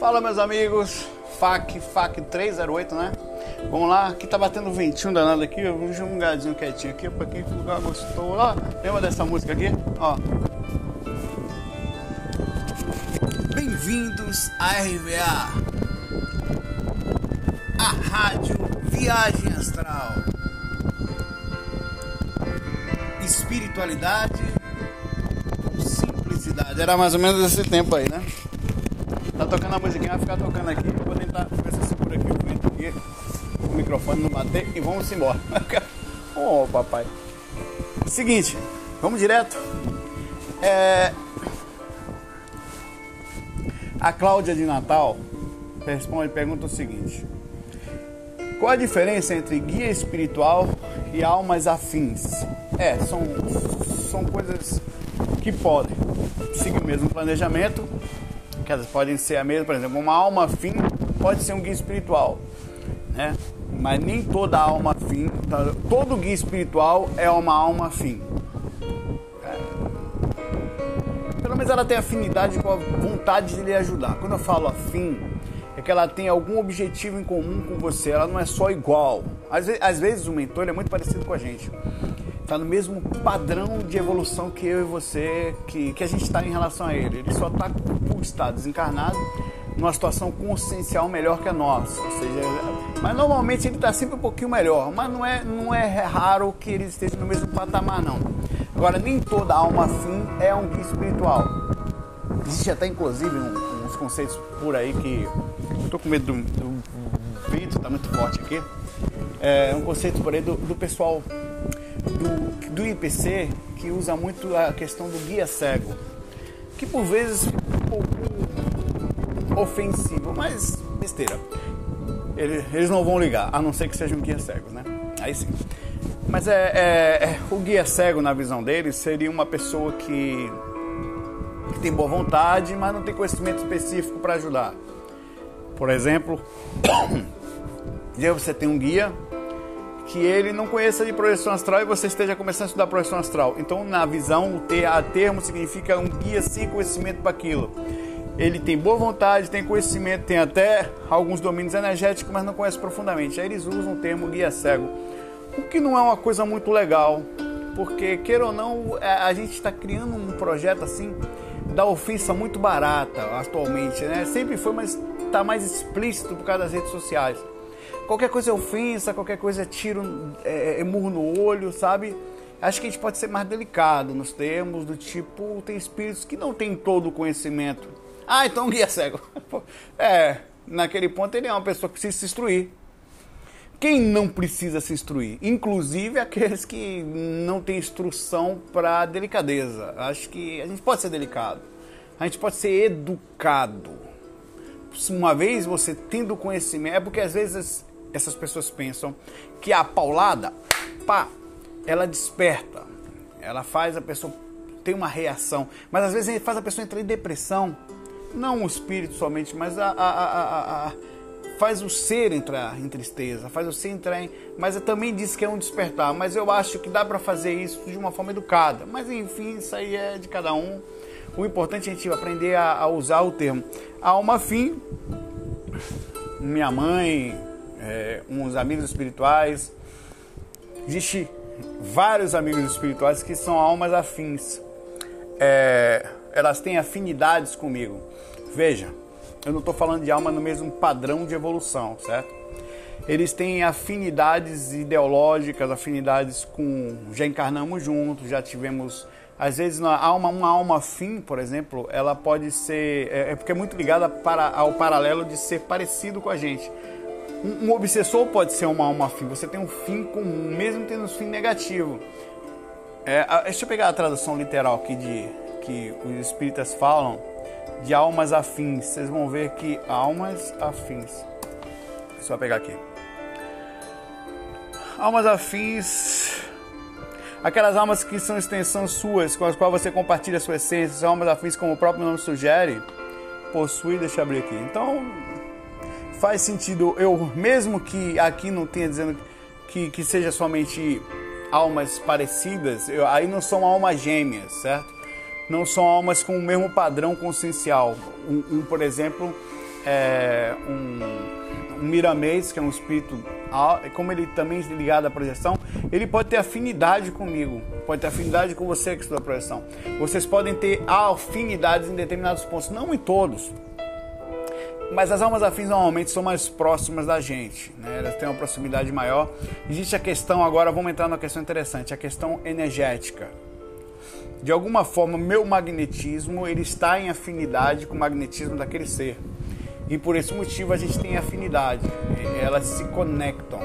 Fala meus amigos, FAC, FAC 308, né? Vamos lá, aqui tá batendo ventinho danado aqui, um gadinho quietinho aqui, pra quem lugar gostou. Ó, lembra dessa música aqui? Ó. Bem-vindos à RVA, a rádio Viagem Astral. Espiritualidade com simplicidade. Era mais ou menos esse tempo aí, né? Tá tocando a musiquinha, vai ficar tocando aqui. Vou tentar ver se eu seguro aqui o vento aqui. O microfone não bater e vamos embora. oh, papai. Seguinte, vamos direto. É... A Cláudia de Natal responde pergunta o seguinte: Qual a diferença entre guia espiritual e almas afins? É, são, são coisas que podem seguir o mesmo planejamento, elas podem ser a mesma, por exemplo, uma alma afim pode ser um guia espiritual, né? Mas nem toda alma afim, todo guia espiritual é uma alma afim. É. Pelo menos ela tem afinidade com a vontade de lhe ajudar. Quando eu falo afim, é que ela tem algum objetivo em comum com você, ela não é só igual. Às vezes, às vezes o mentor é muito parecido com a gente está no mesmo padrão de evolução que eu e você, que, que a gente está em relação a ele. Ele só está por estar desencarnado numa situação consciencial melhor que a nossa. Ou seja, mas normalmente ele está sempre um pouquinho melhor, mas não é, não é raro que ele esteja no mesmo patamar, não. Agora, nem toda alma afim é um espiritual. Existe até, inclusive, um, uns conceitos por aí que. Estou com medo do, do vento, está muito forte aqui. É um conceito por aí do, do pessoal do, do IPC que usa muito a questão do guia cego, que por vezes fica um pouco ofensivo, mas besteira. Eles, eles não vão ligar, a não ser que sejam guias cegos, né? Aí sim. Mas é, é, é, o guia cego, na visão deles, seria uma pessoa que, que tem boa vontade, mas não tem conhecimento específico para ajudar. Por exemplo, você tem um guia que ele não conheça de projeção astral e você esteja começando a estudar projeção astral. Então, na visão, o ter, a termo significa um guia sem conhecimento para aquilo. Ele tem boa vontade, tem conhecimento, tem até alguns domínios energéticos, mas não conhece profundamente. Aí eles usam o termo guia cego, o que não é uma coisa muito legal, porque, queira ou não, é, a gente está criando um projeto assim da ofensa muito barata atualmente, né? Sempre foi, mas está mais explícito por causa das redes sociais. Qualquer coisa é ofensa, qualquer coisa é tiro, é, é murro no olho, sabe? Acho que a gente pode ser mais delicado nos termos do tipo, tem espíritos que não têm todo o conhecimento. Ah, então guia cego. É, naquele ponto ele é uma pessoa que precisa se instruir. Quem não precisa se instruir? Inclusive aqueles que não têm instrução para delicadeza. Acho que a gente pode ser delicado. A gente pode ser educado. Uma vez você tendo conhecimento, é porque às vezes essas pessoas pensam que a paulada, pá, ela desperta, ela faz a pessoa ter uma reação, mas às vezes faz a pessoa entrar em depressão, não o espírito somente, mas a, a, a, faz o ser entrar em tristeza, faz o ser entrar em. Mas também diz que é um despertar. Mas eu acho que dá para fazer isso de uma forma educada. Mas enfim, isso aí é de cada um. O importante é a gente aprender a, a usar o termo. Alma fim. Minha mãe, é, uns amigos espirituais. Existe vários amigos espirituais que são almas afins. É, elas têm afinidades comigo. Veja, eu não estou falando de alma no mesmo padrão de evolução, certo? Eles têm afinidades ideológicas, afinidades com. Já encarnamos juntos, já tivemos. Às vezes, uma alma, uma alma afim, por exemplo, ela pode ser. É, é porque é muito ligada para, ao paralelo de ser parecido com a gente. Um, um obsessor pode ser uma alma afim. Você tem um fim comum, mesmo tendo um fim negativo. É, deixa eu pegar a tradução literal aqui de que os espíritas falam de almas afins. Vocês vão ver que almas afins. Deixa eu pegar aqui. Almas afins. Aquelas almas que são extensão suas, com as quais você compartilha sua essência, almas afins, como o próprio nome sugere, possui, deixa eu abrir aqui. Então, faz sentido eu, mesmo que aqui não tenha dizendo que, que seja somente almas parecidas, eu, aí não são almas gêmeas, certo? Não são almas com o mesmo padrão consciencial. Um, um por exemplo, é, um, um miramês, que é um espírito, como ele também é ligado à projeção, ele pode ter afinidade comigo, pode ter afinidade com você que estuda projeção. Vocês podem ter afinidades em determinados pontos, não em todos. Mas as almas afins normalmente são mais próximas da gente, né? elas têm uma proximidade maior. Existe a questão, agora vamos entrar numa questão interessante, a questão energética. De alguma forma meu magnetismo ele está em afinidade com o magnetismo daquele ser. E por esse motivo a gente tem afinidade elas se conectam.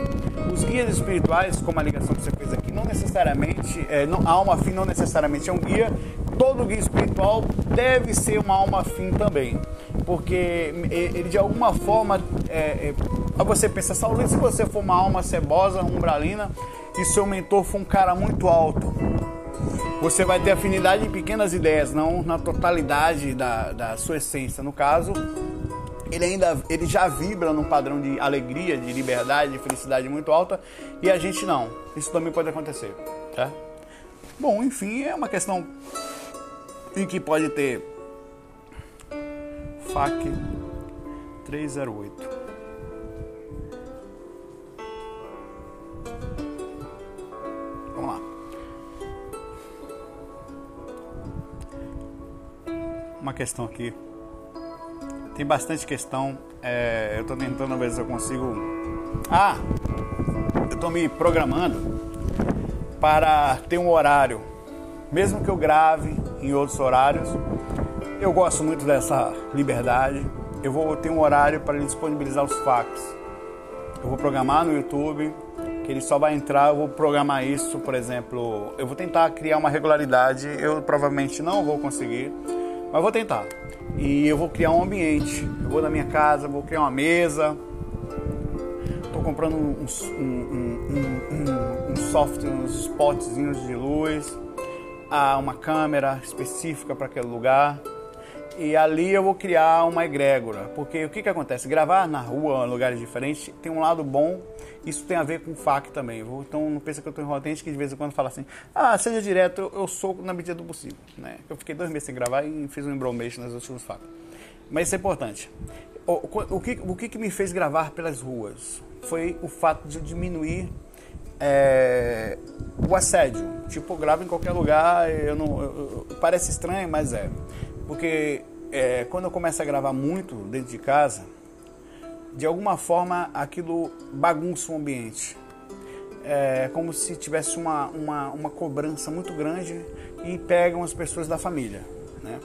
Os guias espirituais como a ligação que você fez aqui não necessariamente é, não, a alma afim não necessariamente é um guia todo guia espiritual deve ser uma alma afim também porque ele de alguma forma é, é, você pensa Saulo, se você for uma alma cebosa umbralina e seu mentor for um cara muito alto você vai ter afinidade em pequenas ideias, não na totalidade da, da sua essência. No caso, ele ainda ele já vibra num padrão de alegria, de liberdade, de felicidade muito alta e a gente não. Isso também pode acontecer, tá? Bom, enfim, é uma questão em que pode ter FAC 308. uma questão aqui. Tem bastante questão. É, eu estou tentando ver se eu consigo. Ah! Eu estou me programando para ter um horário. Mesmo que eu grave em outros horários, eu gosto muito dessa liberdade. Eu vou ter um horário para disponibilizar os fax. Eu vou programar no YouTube, que ele só vai entrar, eu vou programar isso, por exemplo, eu vou tentar criar uma regularidade, eu provavelmente não vou conseguir, mas vou tentar. E eu vou criar um ambiente. Eu vou na minha casa, vou criar uma mesa. Estou comprando um, um, um, um, software, uns spotzinhos de luz, ah, uma câmera específica para aquele lugar. E ali eu vou criar uma egrégora. Porque o que, que acontece? Gravar na rua, em lugares diferentes, tem um lado bom isso tem a ver com FAC também. Então não pensa que eu estou enrolando. Que de vez em quando fala assim, ah, seja direto, eu sou na medida do possível. Né? Eu fiquei dois meses sem gravar e fiz um embromation nas últimas FAC. Mas isso é importante. O, o, que, o que, que me fez gravar pelas ruas? Foi o fato de diminuir é, o assédio. Tipo, eu gravo em qualquer lugar, eu não, eu, parece estranho, mas é. Porque é, quando eu começo a gravar muito dentro de casa, de alguma forma aquilo bagunça o ambiente. É como se tivesse uma, uma, uma cobrança muito grande e pegam as pessoas da família. Né?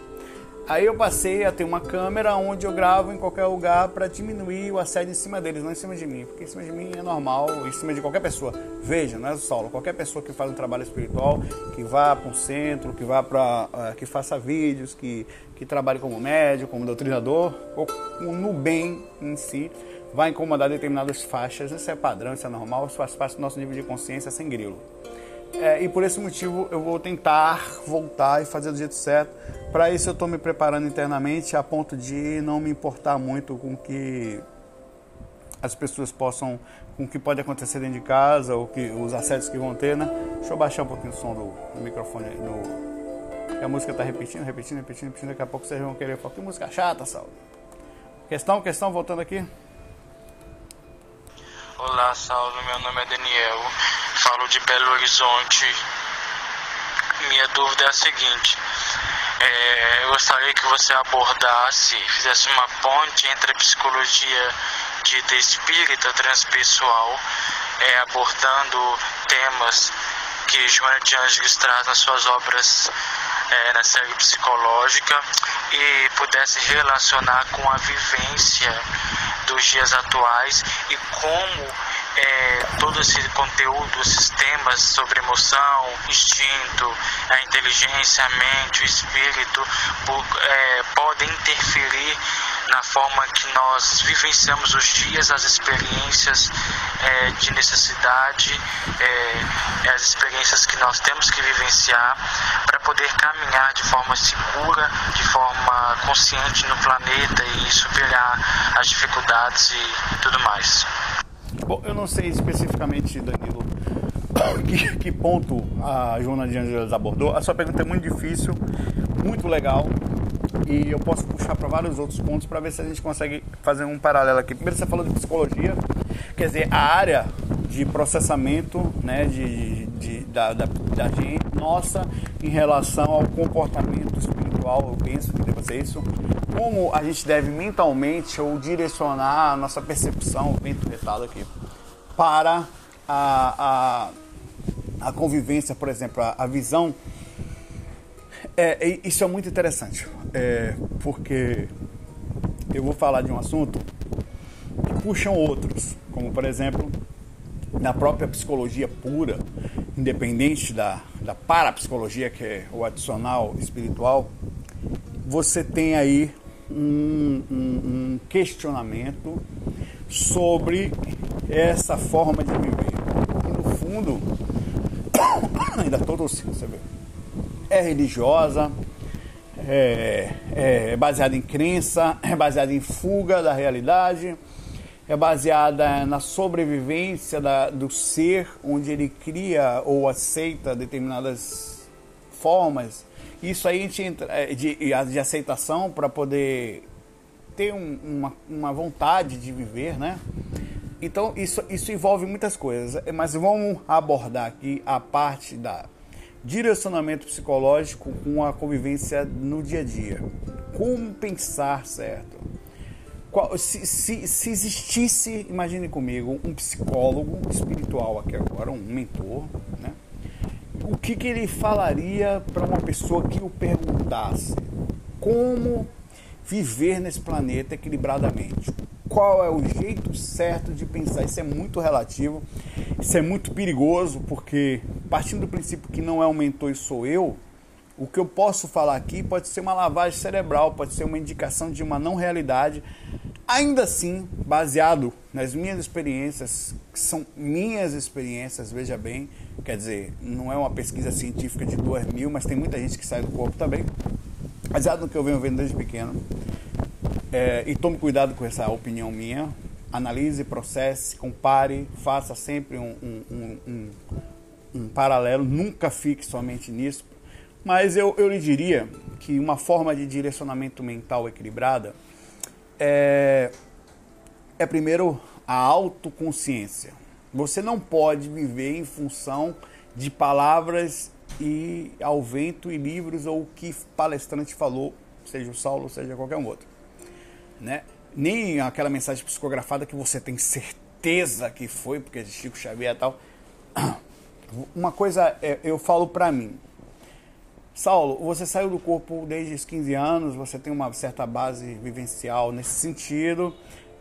Aí eu passei a ter uma câmera onde eu gravo em qualquer lugar para diminuir o assédio em cima deles, não em cima de mim, porque em cima de mim é normal, em cima de qualquer pessoa. Veja, não é o Saulo, qualquer pessoa que faz um trabalho espiritual, que vá para um centro, que vá para, uh, que faça vídeos, que que trabalhe como médico, como doutrinador, ou no bem em si, vai incomodar determinadas faixas. Isso é padrão, isso é normal, isso faz parte do nosso nível de consciência sem grilo. É, e por esse motivo eu vou tentar voltar e fazer do jeito certo. Para isso eu estou me preparando internamente a ponto de não me importar muito com que as pessoas possam, com o que pode acontecer dentro de casa ou que os assédios que vão ter, né? Deixa eu baixar um pouquinho o som do, do microfone, do, a música tá repetindo, repetindo, repetindo, repetindo. Daqui a pouco vocês vão querer falar, que música chata, Saulo. Questão, questão, voltando aqui. Olá, Saulo. Meu nome é Daniel. Falo de Belo Horizonte. Minha dúvida é a seguinte. É, eu gostaria que você abordasse, fizesse uma ponte entre a psicologia dita espírita transpessoal, é, abordando temas que Joana de Ângeles traz nas suas obras é, na série psicológica e pudesse relacionar com a vivência dos dias atuais e como é, todo esse conteúdo, esses temas sobre emoção, instinto, a inteligência, a mente, o espírito, é, podem interferir na forma que nós vivenciamos os dias, as experiências é, de necessidade, é, as experiências que nós temos que vivenciar para poder caminhar de forma segura, de forma consciente no planeta e superar as dificuldades e tudo mais. Bom, eu não sei especificamente, Danilo, que, que ponto a Joana de Angeles abordou. A sua pergunta é muito difícil, muito legal. E eu posso puxar para vários outros pontos para ver se a gente consegue fazer um paralelo aqui. Primeiro você falou de psicologia, quer dizer, a área de processamento né, de, de, da, da, da gente, nossa, em relação ao comportamento espiritual, eu penso que deve ser isso. Como a gente deve mentalmente ou direcionar a nossa percepção, bem retado aqui, para a, a, a convivência, por exemplo, a, a visão é, isso é muito interessante, é, porque eu vou falar de um assunto que puxam outros, como por exemplo, na própria psicologia pura, independente da, da parapsicologia, que é o adicional espiritual, você tem aí um, um, um questionamento sobre essa forma de viver. E no fundo, ainda tossindo, você vê é religiosa, é, é baseada em crença, é baseada em fuga da realidade, é baseada na sobrevivência da, do ser, onde ele cria ou aceita determinadas formas. Isso aí a gente entra, é, de, de aceitação para poder ter um, uma, uma vontade de viver, né? Então isso, isso envolve muitas coisas, mas vamos abordar aqui a parte da direcionamento psicológico com a convivência no dia a dia. Como pensar certo? Qual, se, se, se, existisse, imagine comigo, um psicólogo espiritual aqui agora, um mentor, né? o que, que ele falaria para uma pessoa que o perguntasse como viver nesse planeta equilibradamente? qual é o jeito certo de pensar. Isso é muito relativo, isso é muito perigoso, porque partindo do princípio que não é um mentor e sou eu, o que eu posso falar aqui pode ser uma lavagem cerebral, pode ser uma indicação de uma não realidade. Ainda assim, baseado nas minhas experiências, que são minhas experiências, veja bem, quer dizer, não é uma pesquisa científica de 2 mil, mas tem muita gente que sai do corpo também. Baseado no que eu venho vendo desde pequeno, é, e tome cuidado com essa opinião minha. Analise, processe, compare, faça sempre um, um, um, um paralelo, nunca fique somente nisso. Mas eu, eu lhe diria que uma forma de direcionamento mental equilibrada é, é primeiro a autoconsciência. Você não pode viver em função de palavras e ao vento e livros ou o que palestrante falou, seja o Saulo, seja qualquer um outro né? Nem aquela mensagem psicografada que você tem certeza que foi, porque é de Chico Xavier e tal. Uma coisa é, eu falo para mim. Saulo, você saiu do corpo desde os 15 anos, você tem uma certa base vivencial nesse sentido.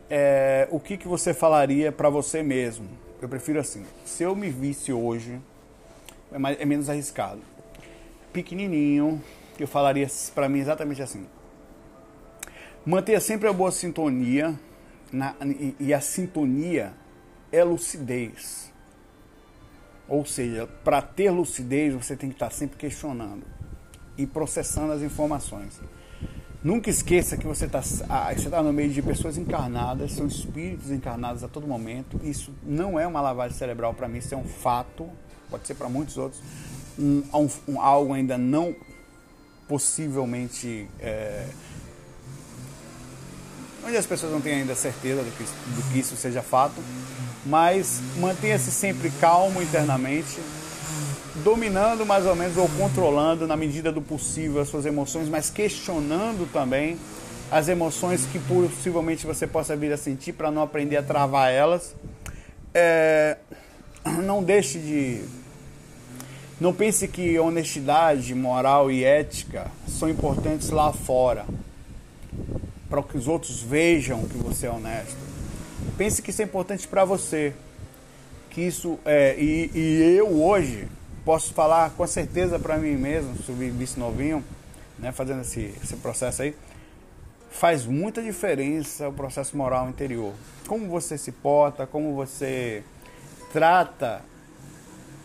É, o que, que você falaria para você mesmo? Eu prefiro assim: se eu me visse hoje, é, mais, é menos arriscado. Pequenininho, eu falaria para mim exatamente assim: Mantenha sempre a boa sintonia, na, e, e a sintonia é lucidez. Ou seja, para ter lucidez, você tem que estar sempre questionando e processando as informações. Nunca esqueça que você está ah, tá no meio de pessoas encarnadas, são espíritos encarnados a todo momento. Isso não é uma lavagem cerebral para mim, isso é um fato, pode ser para muitos outros. Um, um, algo ainda não possivelmente é, onde as pessoas não têm ainda certeza do que, do que isso seja fato, mas mantenha-se sempre calmo internamente, dominando mais ou menos ou controlando na medida do possível as suas emoções, mas questionando também as emoções que possivelmente você possa vir a sentir para não aprender a travar elas. É, não deixe de. Não pense que honestidade, moral e ética são importantes lá fora para que os outros vejam que você é honesto. Pense que isso é importante para você. Que isso é, e, e, eu hoje posso falar com certeza para mim mesmo, subir vice novinho, né, fazendo esse, esse processo aí, faz muita diferença o processo moral interior. Como você se porta, como você trata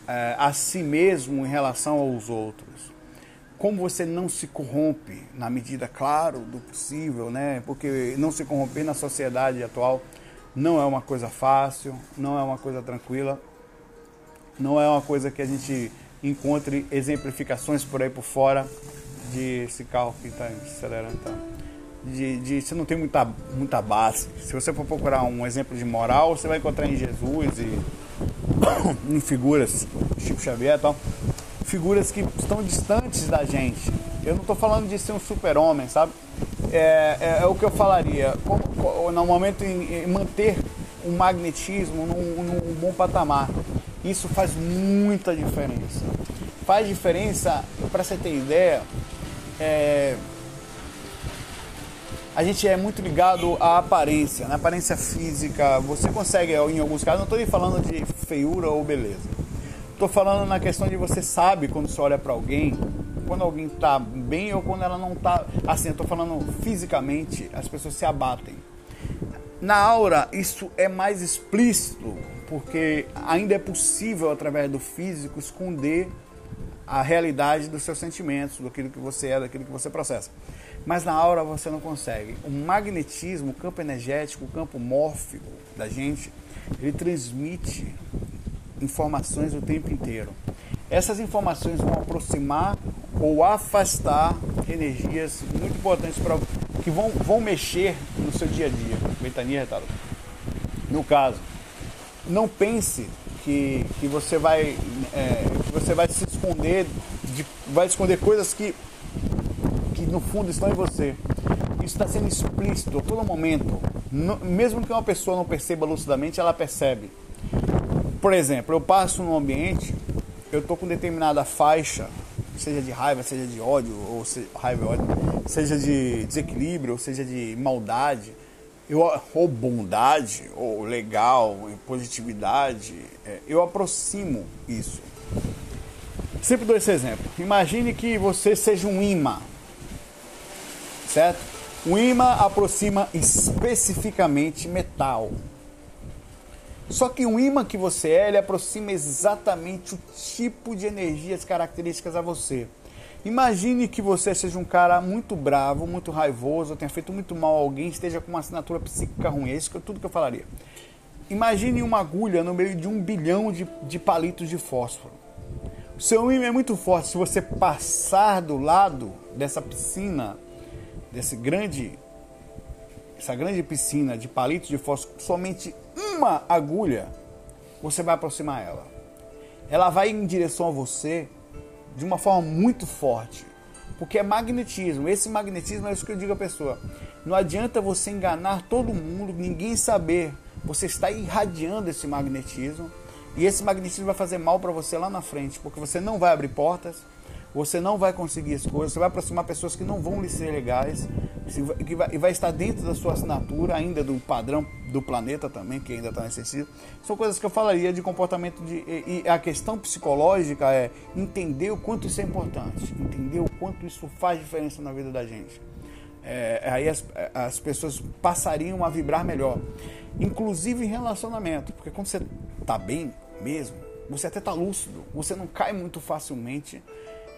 é, a si mesmo em relação aos outros como você não se corrompe na medida, claro, do possível, né? Porque não se corromper na sociedade atual não é uma coisa fácil, não é uma coisa tranquila, não é uma coisa que a gente encontre exemplificações por aí por fora de esse carro que está acelerando. Tá? De, de você não tem muita, muita base. Se você for procurar um exemplo de moral, você vai encontrar em Jesus e em figuras, Chico Xavier e tal, figuras que estão distantes da gente. Eu não estou falando de ser um super-homem, sabe? É, é, é, o que eu falaria. Como, no momento em, em manter um magnetismo num, num bom patamar. Isso faz muita diferença. Faz diferença, para você ter ideia, é, a gente é muito ligado à aparência, na aparência física. Você consegue, em alguns casos, não estou falando de feiura ou beleza. Estou falando na questão de você sabe quando você olha para alguém, quando alguém está bem ou quando ela não está. Assim, eu estou falando fisicamente, as pessoas se abatem. Na aura, isso é mais explícito porque ainda é possível, através do físico, esconder a realidade dos seus sentimentos, daquilo que você é, daquilo que você processa. Mas na aura você não consegue. O magnetismo, o campo energético, o campo mórfico da gente, ele transmite informações o tempo inteiro. Essas informações vão aproximar ou afastar energias muito importantes para que vão, vão mexer no seu dia a dia. Ventania retardo. No caso, não pense que, que você vai é, que você vai se esconder de, vai esconder coisas que que no fundo estão em você isso está sendo explícito a todo momento no, mesmo que uma pessoa não perceba lucidamente ela percebe por exemplo eu passo num ambiente eu estou com determinada faixa seja de raiva seja de ódio ou se, raiva ódio seja de desequilíbrio ou seja de maldade eu, ou bondade, ou legal, positividade, é, eu aproximo isso. Sempre dou esse exemplo. Imagine que você seja um imã, certo? Um imã aproxima especificamente metal. Só que o imã que você é, ele aproxima exatamente o tipo de energias características a você. Imagine que você seja um cara muito bravo, muito raivoso, tenha feito muito mal a alguém, esteja com uma assinatura psíquica ruim. É isso que, tudo que eu falaria. Imagine uma agulha no meio de um bilhão de, de palitos de fósforo. O seu ímã é muito forte. Se você passar do lado dessa piscina, desse grande, essa grande piscina de palitos de fósforo, somente uma agulha, você vai aproximar ela. Ela vai em direção a você de uma forma muito forte. Porque é magnetismo. Esse magnetismo é isso que eu digo à pessoa. Não adianta você enganar todo mundo, ninguém saber. Você está irradiando esse magnetismo. E esse magnetismo vai fazer mal para você lá na frente. Porque você não vai abrir portas, você não vai conseguir as coisas, você vai aproximar pessoas que não vão lhe ser legais, que vai, vai estar dentro da sua assinatura, ainda do padrão do planeta também, que ainda está acessível. São coisas que eu falaria de comportamento de. E, e, a questão psicológica é entender o quanto isso é importante, entender o quanto isso faz diferença na vida da gente. É, aí as, as pessoas passariam a vibrar melhor, inclusive em relacionamento, porque quando você está bem mesmo, você até está lúcido, você não cai muito facilmente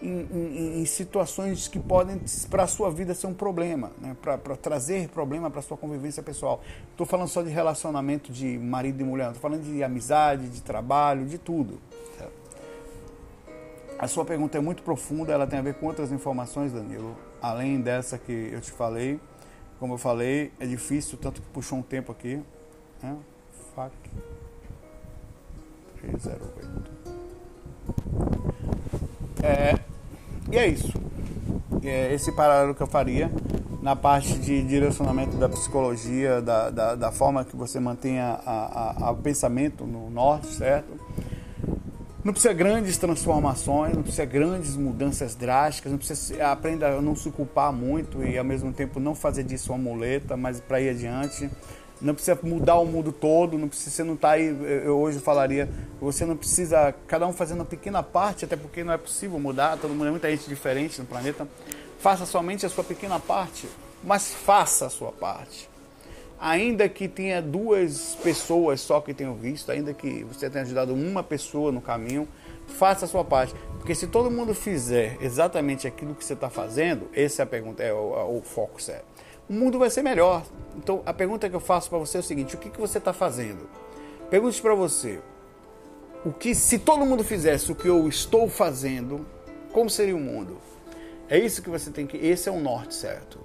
em, em, em situações que podem para a sua vida ser um problema, né? para trazer problema para a sua convivência pessoal. Estou falando só de relacionamento de marido e mulher, estou falando de amizade, de trabalho, de tudo. A sua pergunta é muito profunda, ela tem a ver com outras informações, Danilo, além dessa que eu te falei. Como eu falei, é difícil, tanto que puxou um tempo aqui. Né? FAC 308. É, e é isso. É esse paralelo que eu faria na parte de direcionamento da psicologia, da, da, da forma que você mantenha o pensamento no norte, certo? Não precisa grandes transformações, não precisa grandes mudanças drásticas, não precisa aprenda a não se culpar muito e ao mesmo tempo não fazer disso uma muleta, mas para ir adiante não precisa mudar o mundo todo, não precisa, você não está aí, eu hoje falaria, você não precisa, cada um fazendo uma pequena parte, até porque não é possível mudar, todo mundo é muita gente diferente no planeta. Faça somente a sua pequena parte, mas faça a sua parte. Ainda que tenha duas pessoas só que tenham visto, ainda que você tenha ajudado uma pessoa no caminho, faça a sua parte. Porque se todo mundo fizer exatamente aquilo que você está fazendo, essa é a pergunta, é o, é o foco sério o mundo vai ser melhor. Então a pergunta que eu faço para você é o seguinte: o que, que você está fazendo? Pergunte para você: o que se todo mundo fizesse o que eu estou fazendo, como seria o mundo? É isso que você tem que. Esse é o norte certo.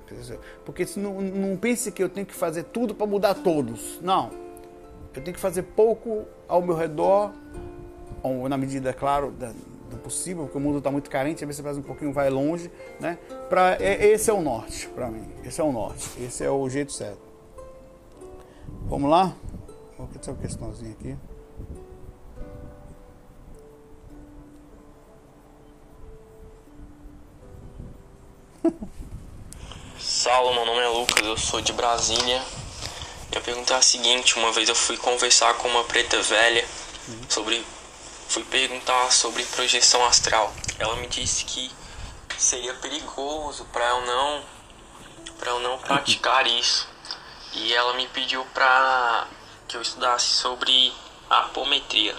Porque não, não pense que eu tenho que fazer tudo para mudar todos. Não. Eu tenho que fazer pouco ao meu redor, ou na medida, claro, do possível, porque o mundo está muito carente, às vezes você faz um pouquinho, vai longe, né? Pra, é, esse é o norte para mim. Esse é o norte. Esse é o jeito certo. Vamos lá? Vou ter uma questãozinha aqui. Saulo, meu nome é Lucas, eu sou de Brasília. Minha pergunta é a seguinte, uma vez eu fui conversar com uma preta velha sobre. Fui perguntar sobre projeção astral. Ela me disse que seria perigoso para eu não para eu não praticar isso. E ela me pediu para que eu estudasse sobre apometria.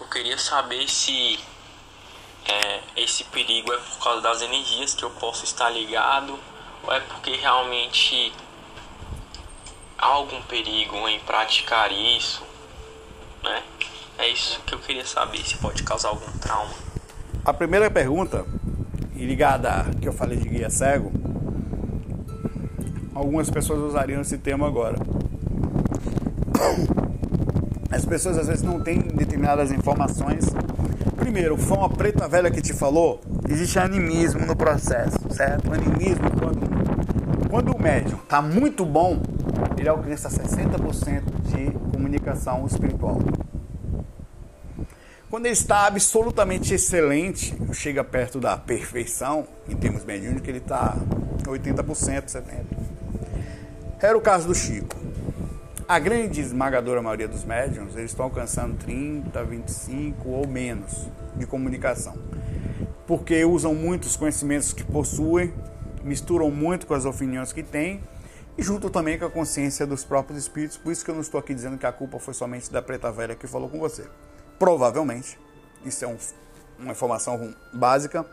Eu queria saber se é, esse perigo é por causa das energias que eu posso estar ligado ou é porque realmente há algum perigo em praticar isso, né? É isso que eu queria saber, se pode causar algum trauma. A primeira pergunta, ligada que eu falei de guia cego, algumas pessoas usariam esse termo agora. As pessoas às vezes não têm determinadas informações Primeiro, foi uma preta velha que te falou, existe animismo no processo, certo? O animismo, quando, quando o médium está muito bom, ele alcança 60% de comunicação espiritual. Quando ele está absolutamente excelente, chega perto da perfeição, em termos mediúnicos, ele está 80%, 70%. Era o caso do Chico. A grande esmagadora maioria dos médiums, eles estão alcançando 30, 25 ou menos de comunicação. Porque usam muitos conhecimentos que possuem, misturam muito com as opiniões que têm e junto também com a consciência dos próprios espíritos. Por isso que eu não estou aqui dizendo que a culpa foi somente da preta velha que falou com você. Provavelmente, isso é um, uma informação básica,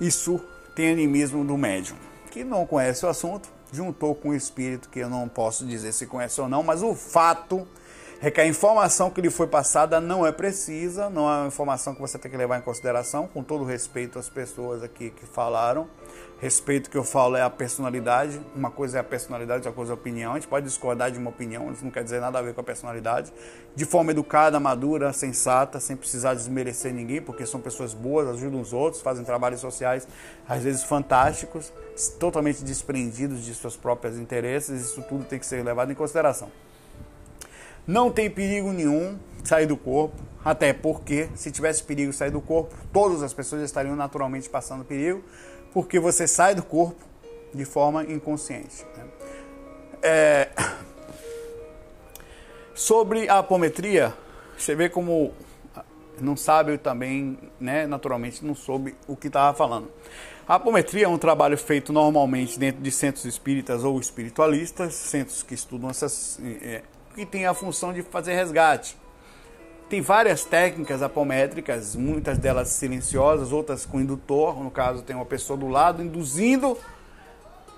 isso tem animismo do médium, que não conhece o assunto, juntou com o espírito que eu não posso dizer se conhece ou não, mas o fato é que a informação que lhe foi passada não é precisa, não é uma informação que você tem que levar em consideração, com todo respeito às pessoas aqui que falaram. Respeito que eu falo é a personalidade, uma coisa é a personalidade, outra coisa é a opinião. A gente pode discordar de uma opinião, isso não quer dizer nada a ver com a personalidade. De forma educada, madura, sensata, sem precisar desmerecer ninguém, porque são pessoas boas, ajudam os outros, fazem trabalhos sociais às vezes fantásticos, totalmente desprendidos de seus próprios interesses. Isso tudo tem que ser levado em consideração. Não tem perigo nenhum sair do corpo, até porque se tivesse perigo sair do corpo, todas as pessoas estariam naturalmente passando perigo porque você sai do corpo de forma inconsciente. Né? É... Sobre a apometria, você vê como não sabe também, né, naturalmente não soube o que estava falando. A apometria é um trabalho feito normalmente dentro de centros espíritas ou espiritualistas, centros que estudam essas, é, que tem a função de fazer resgate. Tem várias técnicas apométricas, muitas delas silenciosas, outras com indutor. No caso, tem uma pessoa do lado induzindo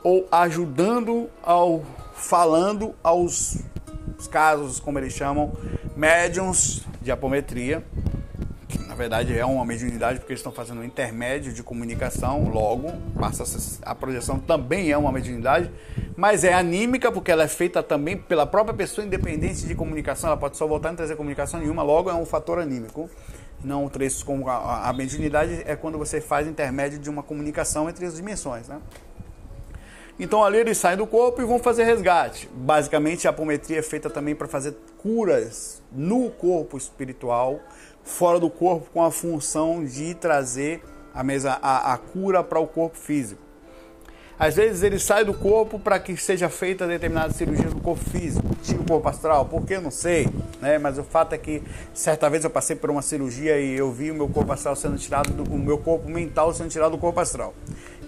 ou ajudando ao falando aos casos, como eles chamam, médiums de apometria na verdade é uma mediunidade porque eles estão fazendo um intermédio de comunicação, logo passa a projeção também é uma mediunidade, mas é anímica porque ela é feita também pela própria pessoa independente de comunicação, ela pode só voltar e trazer comunicação nenhuma, logo é um fator anímico. Não trechos como a, a mediunidade é quando você faz intermédio de uma comunicação entre as dimensões, né? Então ali eles saem do corpo e vão fazer resgate. Basicamente a apometria é feita também para fazer curas no corpo espiritual fora do corpo com a função de trazer a, mesa, a, a cura para o corpo físico. Às vezes ele sai do corpo para que seja feita determinada cirurgia do corpo físico, tira o corpo astral, porque não sei, né? Mas o fato é que certa vez eu passei por uma cirurgia e eu vi o meu corpo astral sendo tirado, do, o meu corpo mental sendo tirado do corpo astral.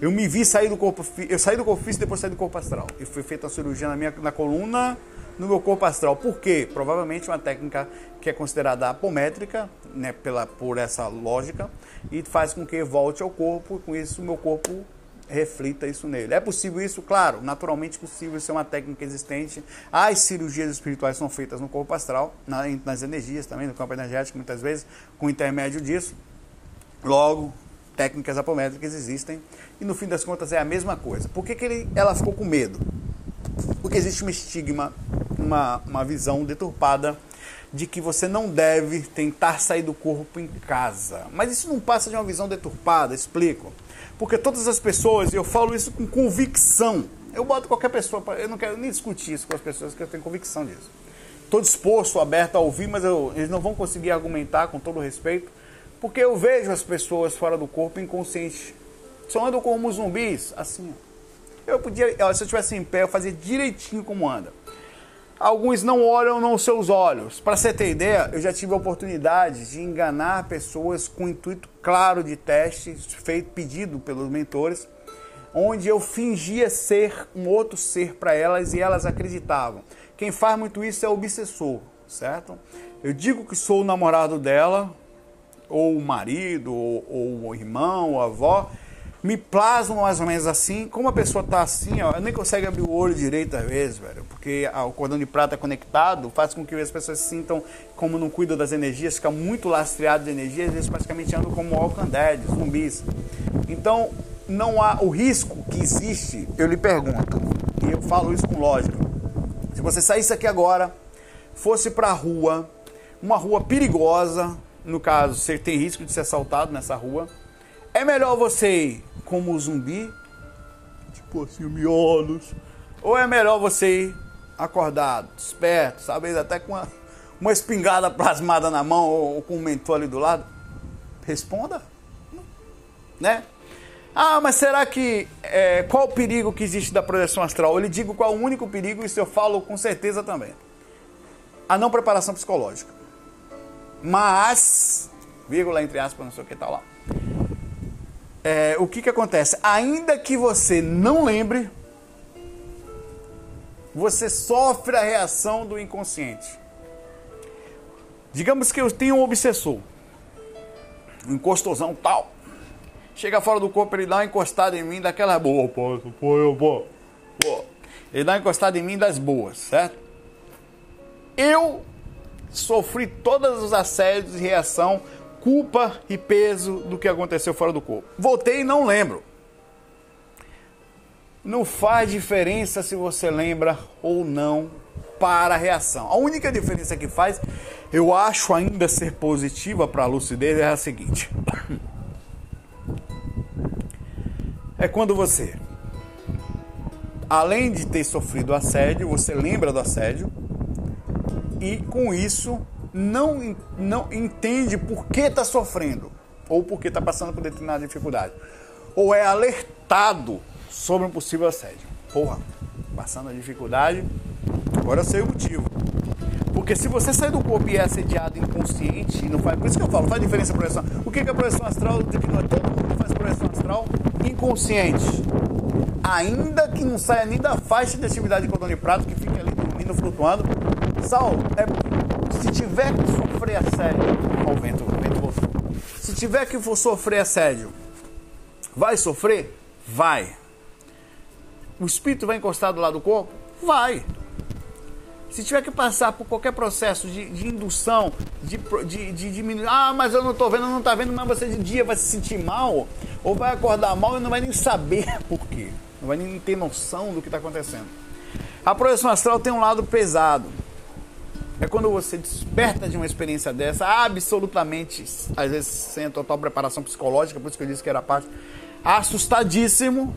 Eu me vi sair do corpo, eu saí do corpo físico depois saí do corpo astral. E foi feita uma cirurgia na minha na coluna no meu corpo astral. Por quê? Provavelmente uma técnica que é considerada apométrica, né, pela, por essa lógica, e faz com que volte ao corpo, e com isso o meu corpo reflita isso nele. É possível isso? Claro, naturalmente possível, isso é uma técnica existente. As cirurgias espirituais são feitas no corpo astral, nas energias também, no campo energético, muitas vezes, com intermédio disso. Logo, técnicas apométricas existem e no fim das contas é a mesma coisa. Por que, que ele, ela ficou com medo? Porque existe um estigma, uma, uma visão deturpada de que você não deve tentar sair do corpo em casa. Mas isso não passa de uma visão deturpada, explico. Porque todas as pessoas, eu falo isso com convicção, eu boto qualquer pessoa, eu não quero nem discutir isso com as pessoas que eu tenho convicção disso. Estou disposto, aberto a ouvir, mas eu, eles não vão conseguir argumentar com todo respeito, porque eu vejo as pessoas fora do corpo inconscientes. Só andam como zumbis, assim. Eu podia, se eu estivesse em pé, eu fazia direitinho como anda. Alguns não olham nos seus olhos. Para você ter ideia, eu já tive a oportunidade de enganar pessoas com intuito claro de teste, feito pedido pelos mentores, onde eu fingia ser um outro ser para elas e elas acreditavam. Quem faz muito isso é o obsessor, certo? Eu digo que sou o namorado dela, ou o marido, ou, ou o irmão, ou a avó, me plasmam mais ou menos assim. Como a pessoa tá assim, ó, nem consegue abrir o olho direito às vezes, velho. Porque o cordão de prata conectado faz com que as pessoas se sintam, como não cuidam das energias, ficam muito lastreados de energia, às vezes praticamente andam como Walking Dead, zumbis. Então, não há o risco que existe, eu lhe pergunto, e eu falo isso com lógica. Se você saísse aqui agora, fosse para a rua, uma rua perigosa, no caso, você tem risco de ser assaltado nessa rua, é melhor você ir como zumbi, tipo assim, miolos, ou é melhor você ir acordado, esperto, sabe, até com uma, uma espingarda plasmada na mão ou, ou com um mentor ali do lado? Responda, né? Ah, mas será que é, qual o perigo que existe da projeção astral? Eu lhe digo qual o único perigo, isso eu falo com certeza também. A não preparação psicológica. Mas, vírgula entre aspas, não sei o que tal lá é, o que, que acontece? Ainda que você não lembre, você sofre a reação do inconsciente. Digamos que eu tenho um obsessor, um encostosão tal. Chega fora do corpo, ele dá uma encostada em mim daquela boa, pô, pô, pô. Ele dá uma encostada em mim das boas, certo? Eu sofri todos os assédios e reação culpa e peso do que aconteceu fora do corpo. Voltei e não lembro. Não faz diferença se você lembra ou não para a reação. A única diferença que faz, eu acho ainda ser positiva para a lucidez, é a seguinte: é quando você, além de ter sofrido assédio, você lembra do assédio e com isso não, não entende por que está sofrendo ou por que está passando por determinada dificuldade. Ou é alertado sobre um possível assédio. Porra, passando a dificuldade, agora eu sei o motivo. Porque se você sai do corpo e é assediado inconsciente, não faz, por isso que eu falo, faz diferença a projeção. O que é a projeção astral? Que não é todo mundo que faz projeção astral inconsciente. Ainda que não saia nem da faixa de atividade de cordão de prato, que fica ali dormindo, flutuando. Sal, é se tiver que sofrer assédio, ó, o vento, o vento voltou. Se tiver que for sofrer assédio, vai sofrer? Vai. O espírito vai encostar do lado do corpo? Vai. Se tiver que passar por qualquer processo de, de indução, de, de, de, diminuir, ah, mas eu não estou vendo, não está vendo, mas você de dia vai se sentir mal, ou vai acordar mal e não vai nem saber por quê. Não vai nem ter noção do que está acontecendo. A projeção astral tem um lado pesado é quando você desperta de uma experiência dessa, absolutamente, às vezes sem a total preparação psicológica, por isso que eu disse que era parte, assustadíssimo,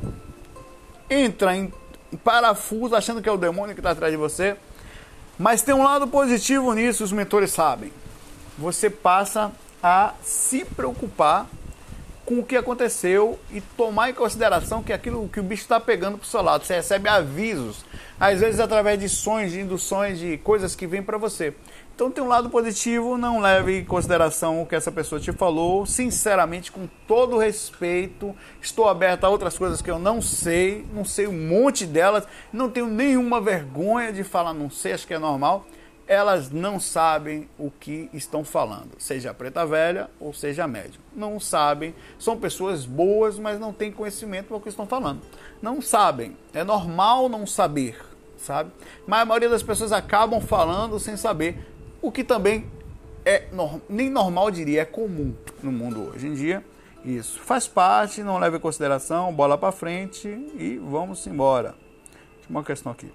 entra em parafuso achando que é o demônio que está atrás de você. Mas tem um lado positivo nisso, os mentores sabem. Você passa a se preocupar com o que aconteceu e tomar em consideração que aquilo que o bicho está pegando para o seu lado. Você recebe avisos, às vezes através de sonhos, de induções, de coisas que vêm para você. Então tem um lado positivo, não leve em consideração o que essa pessoa te falou. Sinceramente, com todo respeito, estou aberto a outras coisas que eu não sei, não sei um monte delas, não tenho nenhuma vergonha de falar não sei, acho que é normal elas não sabem o que estão falando, seja preta velha ou seja médium. Não sabem, são pessoas boas, mas não têm conhecimento do que estão falando. Não sabem, é normal não saber, sabe? Mas a maioria das pessoas acabam falando sem saber, o que também é nem normal, diria, é comum no mundo hoje em dia. Isso. Faz parte, não leva em consideração, bola para frente e vamos embora. Uma questão aqui.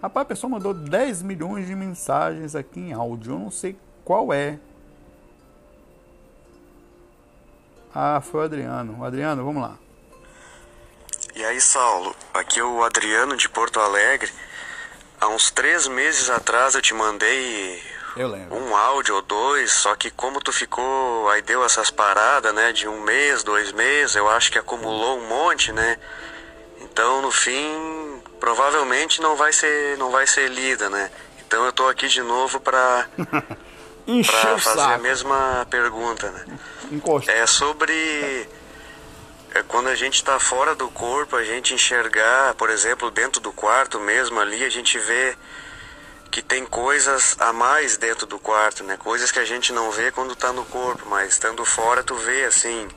Rapaz, a pessoa mandou 10 milhões de mensagens aqui em áudio. Eu não sei qual é. Ah, foi o Adriano. Adriano, vamos lá. E aí, Saulo? Aqui é o Adriano de Porto Alegre. Há uns três meses atrás eu te mandei eu um áudio ou dois, só que como tu ficou, aí deu essas paradas, né, de um mês, dois meses, eu acho que acumulou um monte, né? Então, no fim, provavelmente não vai ser, não vai ser lida, né? Então eu tô aqui de novo para para fazer a mesma pergunta, né? Encosta. É sobre é quando a gente está fora do corpo, a gente enxergar, por exemplo, dentro do quarto mesmo ali, a gente vê que tem coisas a mais dentro do quarto, né? Coisas que a gente não vê quando está no corpo, mas estando fora tu vê assim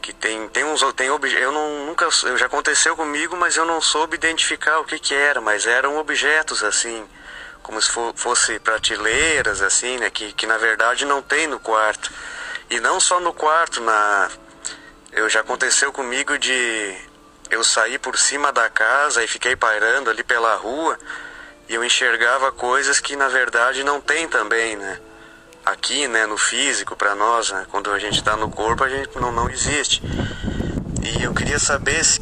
que tem tem uns tem eu não nunca eu já aconteceu comigo, mas eu não soube identificar o que que era, mas eram objetos assim, como se fosse prateleiras assim, né, que que na verdade não tem no quarto. E não só no quarto, na eu já aconteceu comigo de eu sair por cima da casa e fiquei pairando ali pela rua e eu enxergava coisas que na verdade não tem também, né? Aqui, né, no físico para nós, né? quando a gente está no corpo, a gente não não existe. E eu queria saber se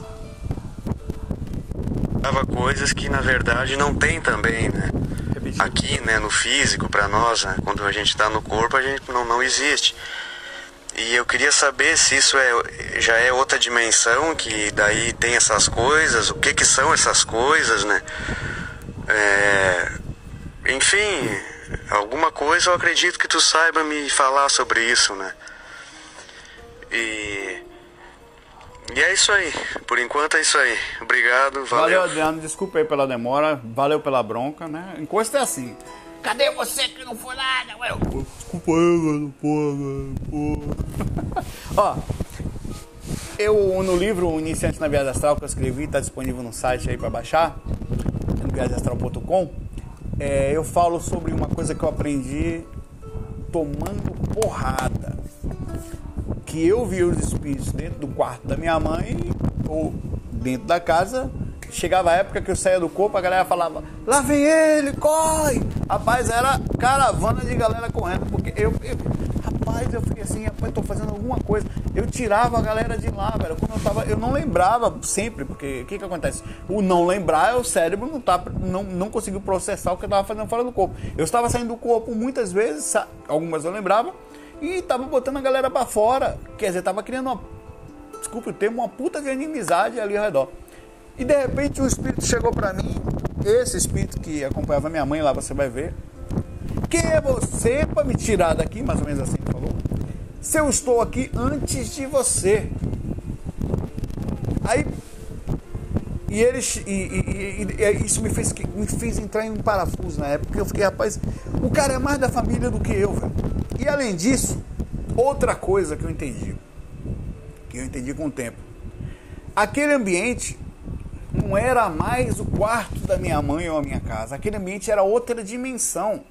enxergava coisas que na verdade não tem também, né? Aqui, né, no físico para nós, né? quando a gente está no corpo, a gente não não existe. E eu queria saber se isso é, já é outra dimensão, que daí tem essas coisas, o que que são essas coisas, né? É, enfim, alguma coisa eu acredito que tu saiba me falar sobre isso, né? E, e é isso aí, por enquanto é isso aí. Obrigado, valeu. Valeu, Adriano, desculpa aí pela demora, valeu pela bronca, né? Encosta é assim. Cadê você que não foi nada? Ué, desculpa aí, mano, porra, Ó, eu no livro Iniciante na Viagem Astral que eu escrevi, tá disponível no site aí para baixar, viagemastral.com. É, eu falo sobre uma coisa que eu aprendi tomando porrada. Que eu vi os espíritos dentro do quarto da minha mãe ou dentro da casa Chegava a época que eu saía do corpo, a galera falava, lá vem ele, corre! Rapaz, era caravana de galera correndo, porque eu, eu rapaz, eu fiquei assim, rapaz, tô fazendo alguma coisa. Eu tirava a galera de lá, velho. Quando eu tava, eu não lembrava sempre, porque o que que acontece? O não lembrar é o cérebro não tá, não, não conseguiu processar o que eu tava fazendo fora do corpo. Eu estava saindo do corpo muitas vezes, algumas eu lembrava, e tava botando a galera para fora. Quer dizer, tava criando uma, desculpe o termo, uma puta de inimizade ali ao redor. E de repente o espírito chegou para mim, esse espírito que acompanhava minha mãe lá, você vai ver. Quem é você para me tirar daqui? Mais ou menos assim ele falou. Se eu estou aqui antes de você. Aí e eles e, e, e, e, isso me fez, me fez entrar em um parafuso na época. Eu fiquei, rapaz, o cara é mais da família do que eu, velho. E além disso, outra coisa que eu entendi, que eu entendi com o tempo. Aquele ambiente não era mais o quarto da minha mãe ou a minha casa. Aquele ambiente era outra dimensão.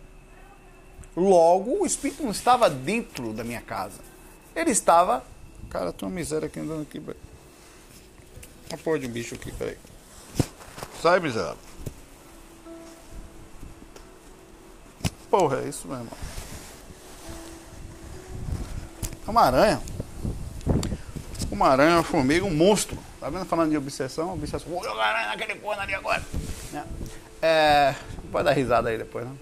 Logo, o espírito não estava dentro da minha casa. Ele estava. Cara, tem uma miséria aqui andando aqui. Uma porra de um bicho aqui, peraí. Sai, miséria. Porra, é isso mesmo. É uma aranha. Uma aranha, uma formiga, um monstro. Tá vendo? Falando de obsessão, obsessão. Vou jogar naquele corno ali agora. Né? É, pode dar risada aí depois, né?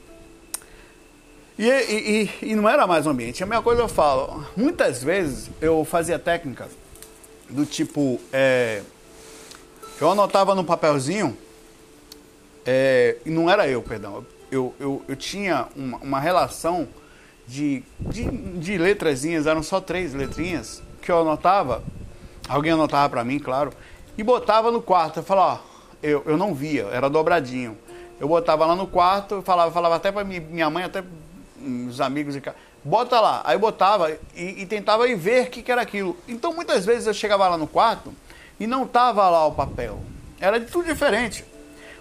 E, e, e, e, não era mais um ambiente. A mesma coisa eu falo. Muitas vezes eu fazia técnicas do tipo. É, eu anotava no papelzinho. É, não era eu, perdão. Eu, eu, eu tinha uma, uma relação de, de, de letrazinhas, eram só três letrinhas, que eu anotava Alguém anotava para mim, claro, e botava no quarto. Eu falava, ó, eu, eu não via, era dobradinho. Eu botava lá no quarto, falava, falava até para minha mãe, até os amigos, bota lá. Aí botava e, e tentava ir ver o que, que era aquilo. Então muitas vezes eu chegava lá no quarto e não tava lá o papel. Era de tudo diferente.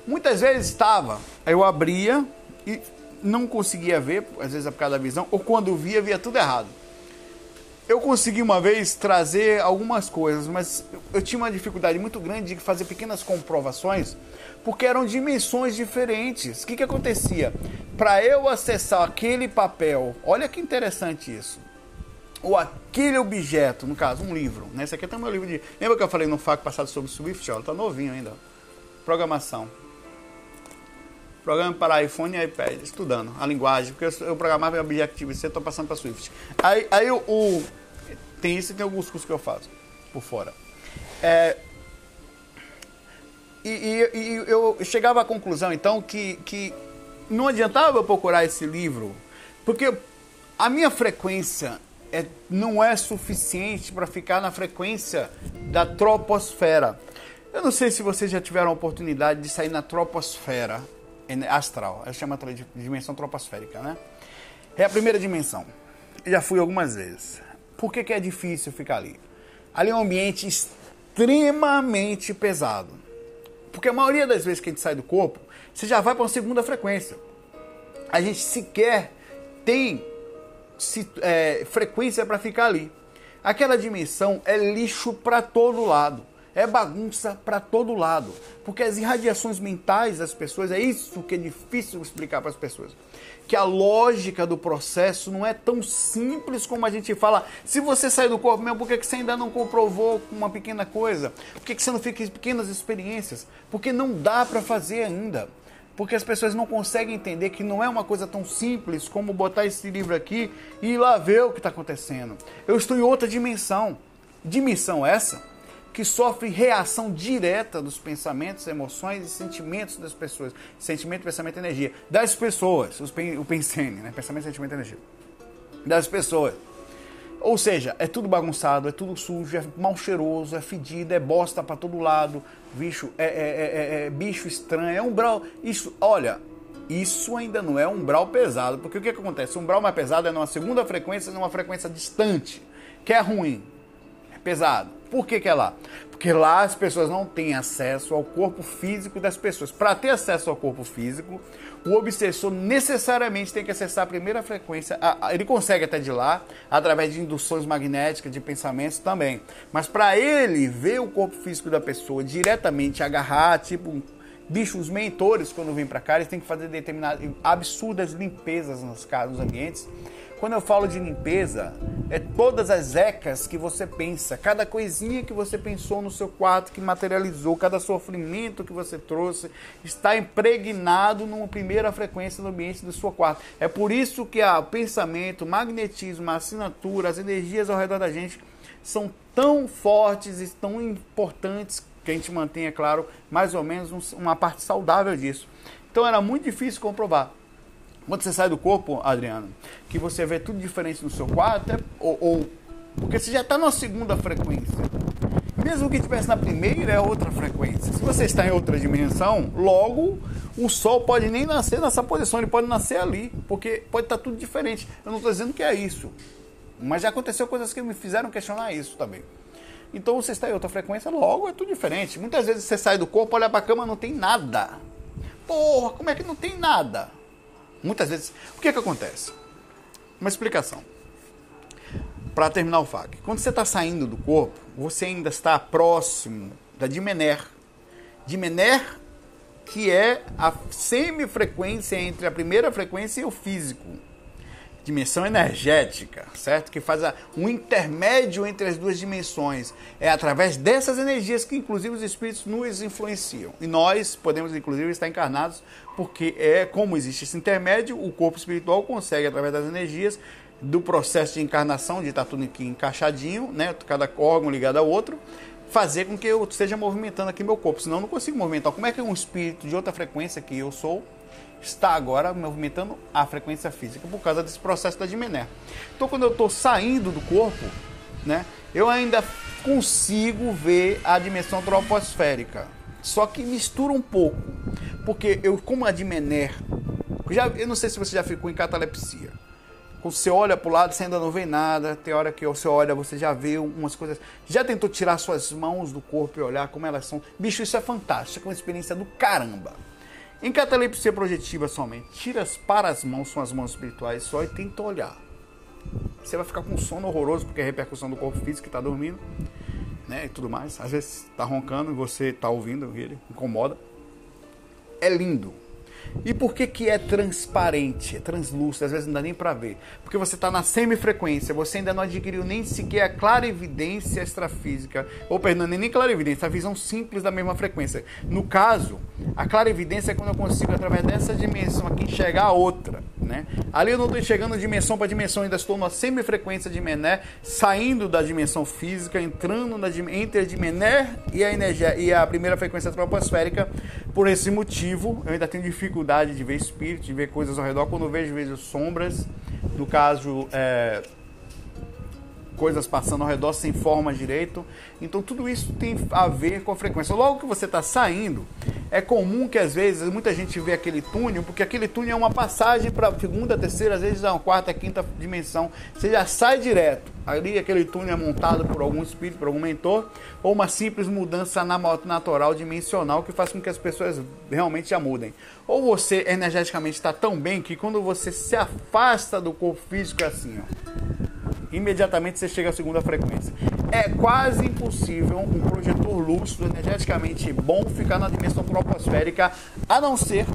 Muitas vezes estava, aí eu abria e não conseguia ver, às vezes é por causa da visão, ou quando via, via tudo errado. Eu consegui uma vez trazer algumas coisas, mas eu tinha uma dificuldade muito grande de fazer pequenas comprovações, porque eram dimensões diferentes. O que, que acontecia? Para eu acessar aquele papel, olha que interessante isso, ou aquele objeto, no caso, um livro. Né? Esse aqui é o meu livro de. Lembra que eu falei no FAQ passado sobre Swift? Olha, tá novinho ainda. Programação. Programa para iPhone e iPad, estudando a linguagem, porque eu, programava em Objective-C, estou passando para Swift. Aí, aí o, o, tem isso e tem alguns cursos que eu faço por fora. É, e, e, e, eu chegava à conclusão, então, que, que não adiantava eu procurar esse livro, porque a minha frequência é, não é suficiente para ficar na frequência da troposfera. Eu não sei se vocês já tiveram a oportunidade de sair na troposfera astral. Ela chama de dimensão troposférica, né? É a primeira dimensão. Já fui algumas vezes. Por que, que é difícil ficar ali? Ali é um ambiente extremamente pesado. Porque a maioria das vezes que a gente sai do corpo, você já vai para uma segunda frequência. A gente sequer tem é, frequência para ficar ali. Aquela dimensão é lixo para todo lado é bagunça para todo lado. Porque as irradiações mentais das pessoas, é isso que é difícil explicar para as pessoas. Que a lógica do processo não é tão simples como a gente fala. Se você sair do corpo mesmo, por que você ainda não comprovou uma pequena coisa? Por que você não fica em pequenas experiências? Porque não dá para fazer ainda. Porque as pessoas não conseguem entender que não é uma coisa tão simples como botar esse livro aqui e ir lá ver o que está acontecendo. Eu estou em outra dimensão. Dimensão essa que sofre reação direta dos pensamentos, emoções e sentimentos das pessoas. Sentimento, pensamento e energia. Das pessoas, o pensene, né? Pensamento, sentimento e energia. Das pessoas. Ou seja, é tudo bagunçado, é tudo sujo, é mal cheiroso, é fedido, é bosta para todo lado, bicho, é, é, é, é, bicho estranho, é umbral. Isso, olha, isso ainda não é umbral pesado, porque o que, que acontece? O umbral mais pesado é numa segunda frequência, numa frequência distante, que é ruim, é pesado. Por que, que é lá? Porque lá as pessoas não têm acesso ao corpo físico das pessoas. Para ter acesso ao corpo físico, o obsessor necessariamente tem que acessar a primeira frequência. Ele consegue até de lá, através de induções magnéticas, de pensamentos também. Mas para ele ver o corpo físico da pessoa diretamente, agarrar, tipo bichos mentores quando vêm para cá, eles têm que fazer determinadas absurdas limpezas nos, nos ambientes quando eu falo de limpeza, é todas as ecas que você pensa, cada coisinha que você pensou no seu quarto, que materializou, cada sofrimento que você trouxe, está impregnado numa primeira frequência no ambiente do seu quarto. É por isso que o pensamento, o magnetismo, a assinatura, as energias ao redor da gente são tão fortes e tão importantes que a gente mantenha, claro, mais ou menos uma parte saudável disso. Então era muito difícil comprovar. Quando você sai do corpo, Adriano, que você vê tudo diferente no seu quarto, é, ou, ou, porque você já está na segunda frequência. Mesmo que estivesse na primeira, é outra frequência. Se você está em outra dimensão, logo o Sol pode nem nascer nessa posição, ele pode nascer ali, porque pode estar tá tudo diferente. Eu não estou dizendo que é isso, mas já aconteceu coisas que me fizeram questionar isso também. Então você está em outra frequência, logo é tudo diferente. Muitas vezes você sai do corpo, olha para a cama, não tem nada. Porra, como é que não tem nada? Muitas vezes. O que é que acontece? Uma explicação. Para terminar o FAQ. Quando você está saindo do corpo, você ainda está próximo da Dimener. Dimener, que é a semifrequência entre a primeira frequência e o físico dimensão energética, certo? Que faz a, um intermédio entre as duas dimensões. É através dessas energias que, inclusive, os espíritos nos influenciam. E nós podemos, inclusive, estar encarnados, porque é como existe esse intermédio, o corpo espiritual consegue, através das energias, do processo de encarnação, de estar tudo aqui encaixadinho, né? Cada órgão ligado ao outro, fazer com que eu esteja movimentando aqui meu corpo. Senão eu não consigo movimentar. Como é que um espírito de outra frequência que eu sou está agora movimentando a frequência física por causa desse processo da Dimené. Então, quando eu estou saindo do corpo, né, eu ainda consigo ver a dimensão troposférica. Só que mistura um pouco, porque eu, como a Dimener, já, eu não sei se você já ficou em catalepsia. Quando você olha para o lado, você ainda não vê nada. Tem hora que você olha, você já vê umas coisas. Já tentou tirar suas mãos do corpo e olhar como elas são? Bicho, isso é fantástico. É uma experiência do caramba. Em catalepsia projetiva somente, tira para as mãos, são as mãos espirituais só e tenta olhar. você vai ficar com sono horroroso, porque é repercussão do corpo físico que está dormindo, né? E tudo mais. Às vezes está roncando e você está ouvindo ele, incomoda. É lindo. E por que, que é transparente, é translúcido, às vezes não dá nem para ver? Porque você está na semifrequência, você ainda não adquiriu nem sequer a clara evidência extrafísica, ou perdão, nem clara evidência, a visão simples da mesma frequência. No caso, a clara evidência é quando eu consigo, através dessa dimensão aqui, enxergar a outra. Né? Ali eu não estou enxergando dimensão para dimensão, ainda estou na semifrequência de Mené, saindo da dimensão física, entrando na, entre de Mené e a, energia, e a primeira frequência troposférica. Por esse motivo, eu ainda tenho dificuldade de ver espírito, de ver coisas ao redor. Quando eu vejo, vejo sombras. No caso, é, coisas passando ao redor sem forma direito. Então tudo isso tem a ver com a frequência. Logo que você está saindo, é comum que às vezes muita gente vê aquele túnel, porque aquele túnel é uma passagem para segunda, terceira, às vezes é uma quarta, quinta dimensão. Você já sai direto. Ali aquele túnel é montado por algum espírito, por algum mentor, ou uma simples mudança natural dimensional que faz com que as pessoas realmente já mudem. Ou você energeticamente está tão bem que quando você se afasta do corpo físico é assim, ó imediatamente você chega à segunda frequência. É quase impossível um projetor lúcido, energeticamente bom, ficar na dimensão troposférica, a não ser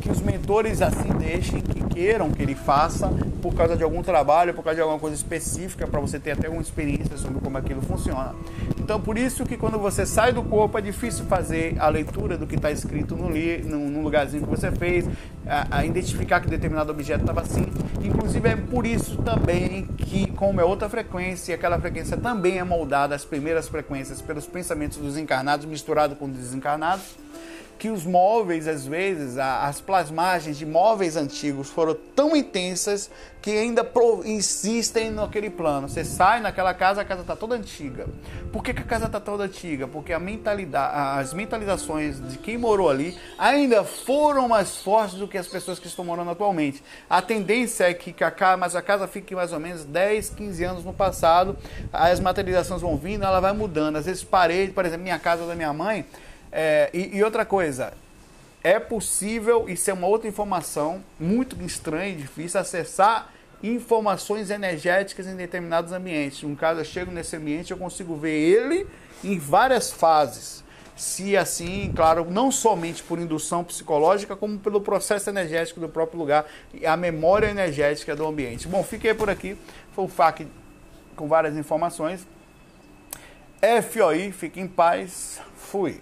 que os mentores assim deixem, que queiram que ele faça, por causa de algum trabalho, por causa de alguma coisa específica, para você ter até uma experiência sobre como aquilo funciona. Então, por isso que quando você sai do corpo é difícil fazer a leitura do que está escrito no, li, no, no, lugarzinho que você fez, a, a identificar que determinado objeto estava assim. Inclusive, é por isso também que, como é outra frequência, aquela frequência também é moldada, as primeiras frequências, pelos pensamentos dos encarnados misturado com os desencarnados que os móveis, às vezes, as plasmagens de móveis antigos foram tão intensas que ainda insistem naquele plano. Você sai naquela casa, a casa está toda antiga. Por que, que a casa está toda antiga? Porque mentalidade, as mentalizações de quem morou ali ainda foram mais fortes do que as pessoas que estão morando atualmente. A tendência é que a casa, mas a casa fique mais ou menos 10, 15 anos no passado, as materializações vão vindo, ela vai mudando. Às vezes parede, por exemplo, minha casa da minha mãe, é, e, e, outra coisa, é possível, isso é uma outra informação muito estranha e difícil, acessar informações energéticas em determinados ambientes. No caso, eu chego nesse ambiente, eu consigo ver ele em várias fases. Se assim, claro, não somente por indução psicológica, como pelo processo energético do próprio lugar e a memória energética do ambiente. Bom, fiquei por aqui. Foi um FAQ com várias informações. FOI, fique em paz. Fui.